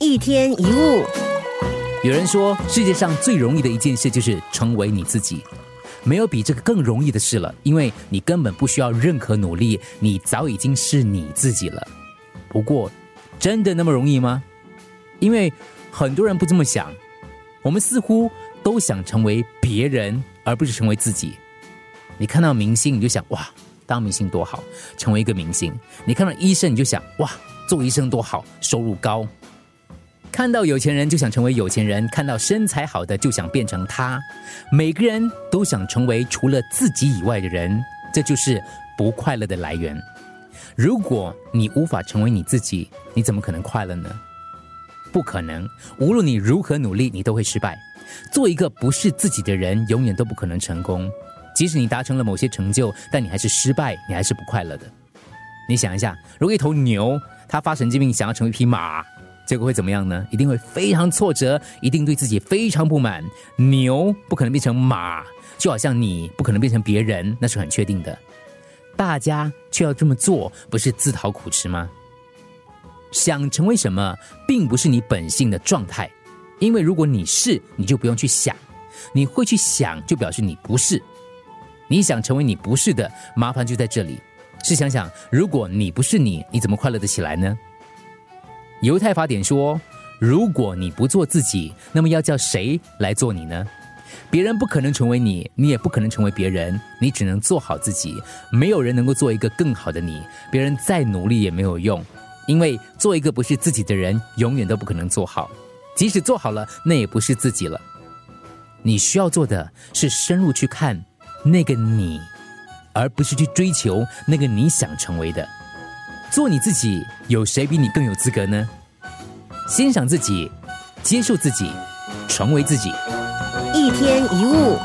一天一物，有人说，世界上最容易的一件事就是成为你自己，没有比这个更容易的事了，因为你根本不需要任何努力，你早已经是你自己了。不过，真的那么容易吗？因为很多人不这么想，我们似乎都想成为别人，而不是成为自己。你看到明星，你就想哇，当明星多好，成为一个明星；你看到医生，你就想哇，做医生多好，收入高。看到有钱人就想成为有钱人，看到身材好的就想变成他。每个人都想成为除了自己以外的人，这就是不快乐的来源。如果你无法成为你自己，你怎么可能快乐呢？不可能。无论你如何努力，你都会失败。做一个不是自己的人，永远都不可能成功。即使你达成了某些成就，但你还是失败，你还是不快乐的。你想一下，如果一头牛它发神经病，想要成为一匹马。结果会怎么样呢？一定会非常挫折，一定对自己非常不满。牛不可能变成马，就好像你不可能变成别人，那是很确定的。大家却要这么做，不是自讨苦吃吗？想成为什么，并不是你本性的状态，因为如果你是，你就不用去想；你会去想，就表示你不是。你想成为你不是的，麻烦就在这里。试想想，如果你不是你，你怎么快乐的起来呢？犹太法典说：“如果你不做自己，那么要叫谁来做你呢？别人不可能成为你，你也不可能成为别人，你只能做好自己。没有人能够做一个更好的你，别人再努力也没有用，因为做一个不是自己的人，永远都不可能做好。即使做好了，那也不是自己了。你需要做的是深入去看那个你，而不是去追求那个你想成为的。”做你自己，有谁比你更有资格呢？欣赏自己，接受自己，成为自己。一天一物。